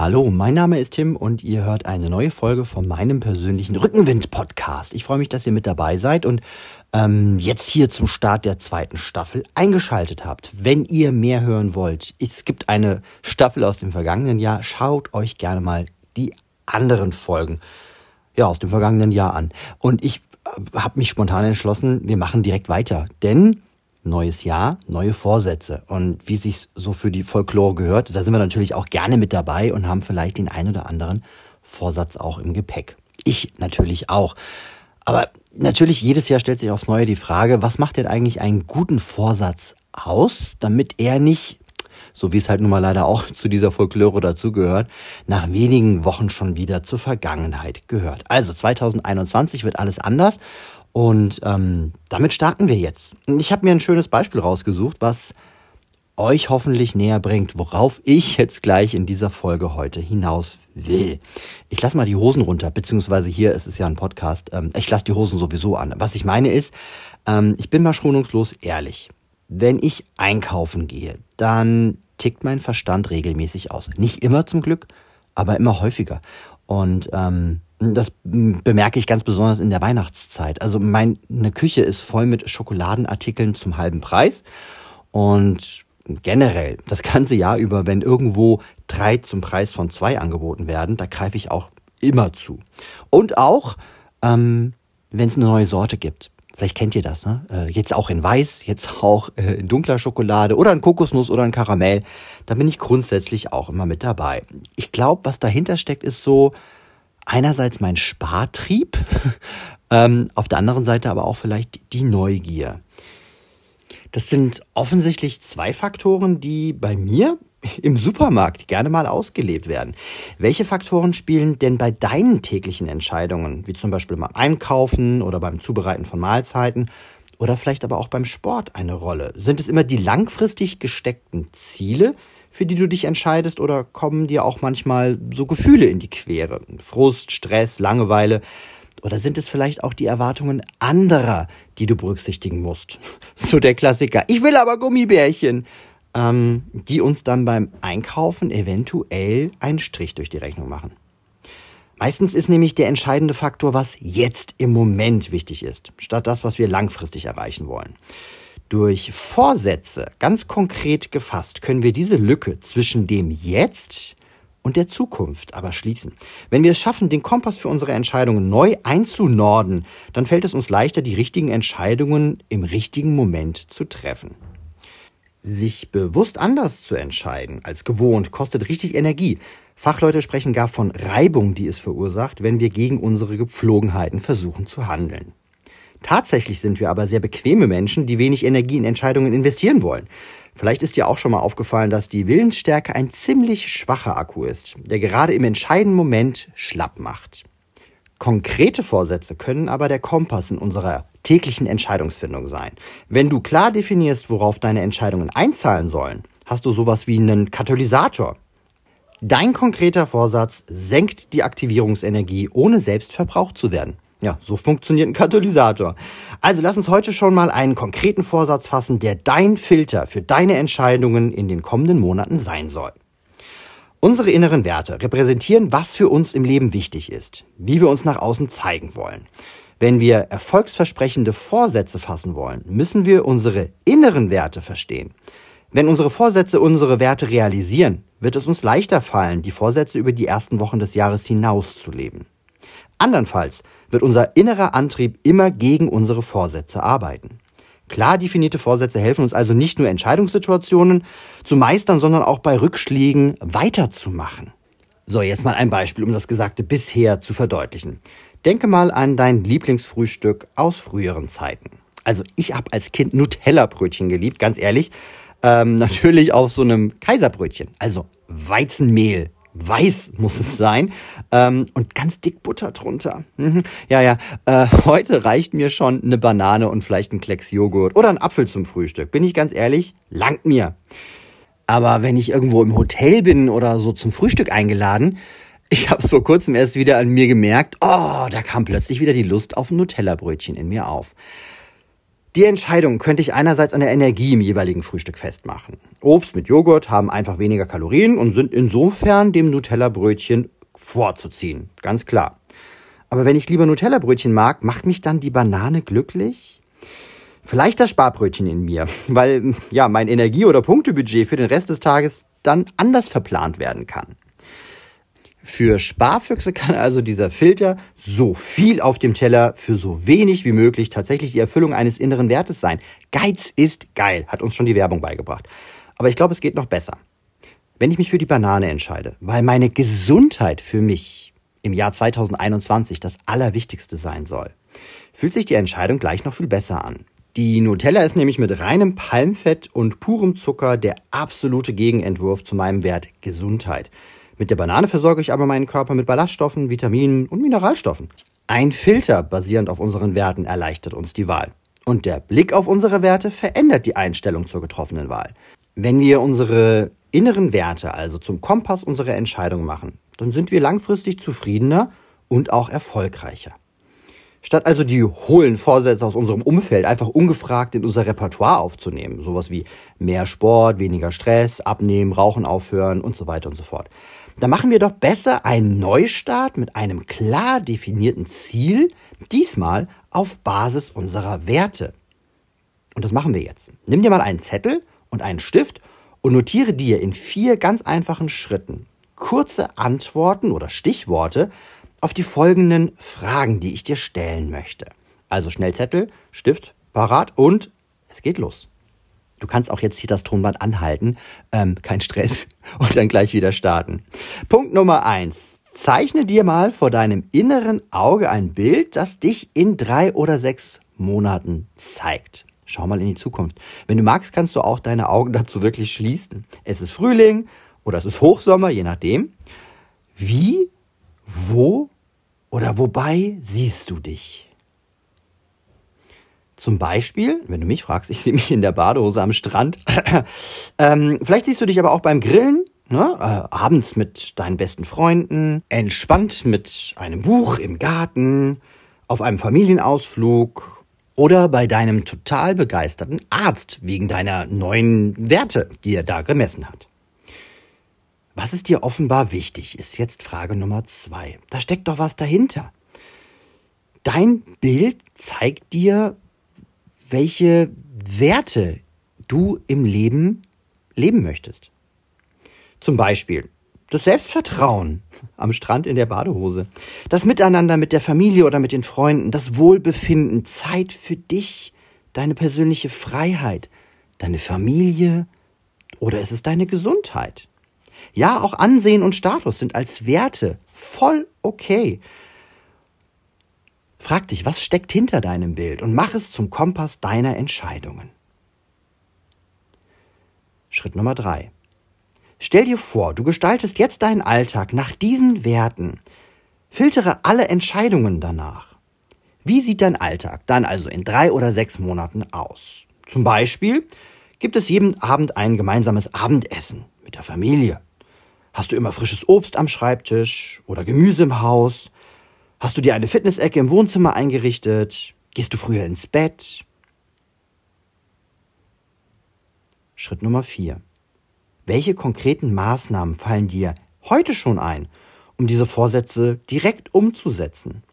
Hallo, mein Name ist Tim und ihr hört eine neue Folge von meinem persönlichen Rückenwind-Podcast. Ich freue mich, dass ihr mit dabei seid und ähm, jetzt hier zum Start der zweiten Staffel eingeschaltet habt. Wenn ihr mehr hören wollt, es gibt eine Staffel aus dem vergangenen Jahr, schaut euch gerne mal die anderen Folgen ja, aus dem vergangenen Jahr an. Und ich äh, habe mich spontan entschlossen, wir machen direkt weiter. Denn neues Jahr, neue Vorsätze. Und wie sich so für die Folklore gehört, da sind wir natürlich auch gerne mit dabei und haben vielleicht den ein oder anderen Vorsatz auch im Gepäck. Ich natürlich auch. Aber natürlich jedes Jahr stellt sich aufs Neue die Frage, was macht denn eigentlich einen guten Vorsatz aus, damit er nicht, so wie es halt nun mal leider auch zu dieser Folklore dazugehört, nach wenigen Wochen schon wieder zur Vergangenheit gehört. Also 2021 wird alles anders und ähm, damit starten wir jetzt. Und ich habe mir ein schönes Beispiel rausgesucht, was euch hoffentlich näher bringt, worauf ich jetzt gleich in dieser Folge heute hinaus will. Ich lasse mal die Hosen runter, beziehungsweise hier ist es ja ein Podcast. Ähm, ich lasse die Hosen sowieso an. Was ich meine ist, ähm, ich bin mal schonungslos ehrlich. Wenn ich einkaufen gehe, dann tickt mein Verstand regelmäßig aus. Nicht immer zum Glück, aber immer häufiger. Und ähm, das bemerke ich ganz besonders in der Weihnachtszeit. Also meine Küche ist voll mit Schokoladenartikeln zum halben Preis. Und generell das ganze Jahr über, wenn irgendwo drei zum Preis von zwei angeboten werden, da greife ich auch immer zu. Und auch, ähm, wenn es eine neue Sorte gibt. Vielleicht kennt ihr das, ne? Äh, jetzt auch in Weiß, jetzt auch äh, in dunkler Schokolade oder in Kokosnuss oder in Karamell. Da bin ich grundsätzlich auch immer mit dabei. Ich glaube, was dahinter steckt, ist so, einerseits mein Spartrieb, ähm, auf der anderen Seite aber auch vielleicht die Neugier. Das sind offensichtlich zwei Faktoren, die bei mir im Supermarkt gerne mal ausgelebt werden. Welche Faktoren spielen denn bei deinen täglichen Entscheidungen, wie zum Beispiel beim Einkaufen oder beim Zubereiten von Mahlzeiten oder vielleicht aber auch beim Sport eine Rolle? Sind es immer die langfristig gesteckten Ziele, für die du dich entscheidest oder kommen dir auch manchmal so Gefühle in die Quere? Frust, Stress, Langeweile? Oder sind es vielleicht auch die Erwartungen anderer, die du berücksichtigen musst? So der Klassiker. Ich will aber Gummibärchen. Ähm, die uns dann beim Einkaufen eventuell einen Strich durch die Rechnung machen. Meistens ist nämlich der entscheidende Faktor, was jetzt im Moment wichtig ist, statt das, was wir langfristig erreichen wollen. Durch Vorsätze, ganz konkret gefasst, können wir diese Lücke zwischen dem Jetzt und der Zukunft aber schließen. Wenn wir es schaffen, den Kompass für unsere Entscheidungen neu einzunorden, dann fällt es uns leichter, die richtigen Entscheidungen im richtigen Moment zu treffen. Sich bewusst anders zu entscheiden als gewohnt kostet richtig Energie. Fachleute sprechen gar von Reibung, die es verursacht, wenn wir gegen unsere Gepflogenheiten versuchen zu handeln. Tatsächlich sind wir aber sehr bequeme Menschen, die wenig Energie in Entscheidungen investieren wollen. Vielleicht ist dir auch schon mal aufgefallen, dass die Willensstärke ein ziemlich schwacher Akku ist, der gerade im entscheidenden Moment schlapp macht. Konkrete Vorsätze können aber der Kompass in unserer täglichen Entscheidungsfindung sein. Wenn du klar definierst, worauf deine Entscheidungen einzahlen sollen, hast du sowas wie einen Katalysator. Dein konkreter Vorsatz senkt die Aktivierungsenergie, ohne selbst verbraucht zu werden. Ja, so funktioniert ein Katalysator. Also lass uns heute schon mal einen konkreten Vorsatz fassen, der dein Filter für deine Entscheidungen in den kommenden Monaten sein soll. Unsere inneren Werte repräsentieren, was für uns im Leben wichtig ist, wie wir uns nach außen zeigen wollen. Wenn wir erfolgsversprechende Vorsätze fassen wollen, müssen wir unsere inneren Werte verstehen. Wenn unsere Vorsätze unsere Werte realisieren, wird es uns leichter fallen, die Vorsätze über die ersten Wochen des Jahres hinaus zu leben. Andernfalls wird unser innerer Antrieb immer gegen unsere Vorsätze arbeiten. Klar definierte Vorsätze helfen uns also nicht nur Entscheidungssituationen zu meistern, sondern auch bei Rückschlägen weiterzumachen. So, jetzt mal ein Beispiel, um das Gesagte bisher zu verdeutlichen. Denke mal an dein Lieblingsfrühstück aus früheren Zeiten. Also ich habe als Kind Nutella-Brötchen geliebt, ganz ehrlich. Ähm, natürlich auf so einem Kaiserbrötchen. Also Weizenmehl, Weiß muss es sein. Ähm, und ganz dick Butter drunter. Mhm. Ja, ja. Äh, heute reicht mir schon eine Banane und vielleicht ein Klecks Joghurt oder ein Apfel zum Frühstück. Bin ich ganz ehrlich, langt mir. Aber wenn ich irgendwo im Hotel bin oder so zum Frühstück eingeladen, ich habe es vor kurzem erst wieder an mir gemerkt, oh, da kam plötzlich wieder die Lust auf ein Nutella-Brötchen in mir auf. Die Entscheidung könnte ich einerseits an der Energie im jeweiligen Frühstück festmachen. Obst mit Joghurt haben einfach weniger Kalorien und sind insofern dem Nutella-Brötchen vorzuziehen. Ganz klar. Aber wenn ich lieber Nutella-Brötchen mag, macht mich dann die Banane glücklich? Vielleicht das Sparbrötchen in mir, weil ja mein Energie- oder Punktebudget für den Rest des Tages dann anders verplant werden kann. Für Sparfüchse kann also dieser Filter so viel auf dem Teller für so wenig wie möglich tatsächlich die Erfüllung eines inneren Wertes sein. Geiz ist geil, hat uns schon die Werbung beigebracht. Aber ich glaube, es geht noch besser. Wenn ich mich für die Banane entscheide, weil meine Gesundheit für mich im Jahr 2021 das Allerwichtigste sein soll, fühlt sich die Entscheidung gleich noch viel besser an. Die Nutella ist nämlich mit reinem Palmfett und purem Zucker der absolute Gegenentwurf zu meinem Wert Gesundheit. Mit der Banane versorge ich aber meinen Körper mit Ballaststoffen, Vitaminen und Mineralstoffen. Ein Filter basierend auf unseren Werten erleichtert uns die Wahl. Und der Blick auf unsere Werte verändert die Einstellung zur getroffenen Wahl. Wenn wir unsere inneren Werte also zum Kompass unserer Entscheidung machen, dann sind wir langfristig zufriedener und auch erfolgreicher. Statt also die hohlen Vorsätze aus unserem Umfeld einfach ungefragt in unser Repertoire aufzunehmen, sowas wie mehr Sport, weniger Stress, abnehmen, Rauchen aufhören und so weiter und so fort, da machen wir doch besser einen Neustart mit einem klar definierten Ziel, diesmal auf Basis unserer Werte. Und das machen wir jetzt. Nimm dir mal einen Zettel und einen Stift und notiere dir in vier ganz einfachen Schritten kurze Antworten oder Stichworte auf die folgenden Fragen, die ich dir stellen möchte. Also Schnellzettel, Stift, parat und es geht los. Du kannst auch jetzt hier das Tonband anhalten, ähm, kein Stress, und dann gleich wieder starten. Punkt Nummer eins. Zeichne dir mal vor deinem inneren Auge ein Bild, das dich in drei oder sechs Monaten zeigt. Schau mal in die Zukunft. Wenn du magst, kannst du auch deine Augen dazu wirklich schließen. Es ist Frühling oder es ist Hochsommer, je nachdem. Wie, wo oder wobei siehst du dich? Zum Beispiel, wenn du mich fragst, ich sehe mich in der Badehose am Strand. ähm, vielleicht siehst du dich aber auch beim Grillen, ne? äh, abends mit deinen besten Freunden, entspannt mit einem Buch im Garten, auf einem Familienausflug oder bei deinem total begeisterten Arzt wegen deiner neuen Werte, die er da gemessen hat. Was ist dir offenbar wichtig, ist jetzt Frage Nummer zwei. Da steckt doch was dahinter. Dein Bild zeigt dir, welche Werte du im Leben leben möchtest. Zum Beispiel das Selbstvertrauen am Strand in der Badehose, das Miteinander mit der Familie oder mit den Freunden, das Wohlbefinden, Zeit für dich, deine persönliche Freiheit, deine Familie oder ist es deine Gesundheit? Ja, auch Ansehen und Status sind als Werte voll okay. Frag dich, was steckt hinter deinem Bild und mach es zum Kompass deiner Entscheidungen. Schritt Nummer drei. Stell dir vor, du gestaltest jetzt deinen Alltag nach diesen Werten. Filtere alle Entscheidungen danach. Wie sieht dein Alltag dann also in drei oder sechs Monaten aus? Zum Beispiel gibt es jeden Abend ein gemeinsames Abendessen mit der Familie. Hast du immer frisches Obst am Schreibtisch oder Gemüse im Haus? Hast du dir eine Fitnessecke im Wohnzimmer eingerichtet? Gehst du früher ins Bett? Schritt Nummer vier: Welche konkreten Maßnahmen fallen dir heute schon ein, um diese Vorsätze direkt umzusetzen?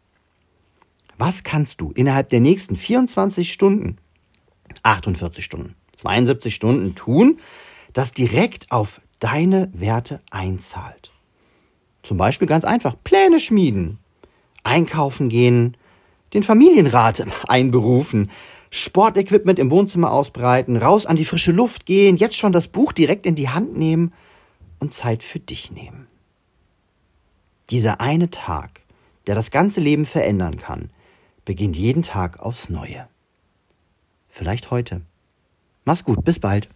Was kannst du innerhalb der nächsten 24 Stunden, 48 Stunden, 72 Stunden tun, das direkt auf deine Werte einzahlt? Zum Beispiel ganz einfach Pläne schmieden, einkaufen gehen, den Familienrat einberufen, Sportequipment im Wohnzimmer ausbreiten, raus an die frische Luft gehen, jetzt schon das Buch direkt in die Hand nehmen und Zeit für dich nehmen. Dieser eine Tag, der das ganze Leben verändern kann, beginnt jeden Tag aufs Neue. Vielleicht heute. Mach's gut, bis bald.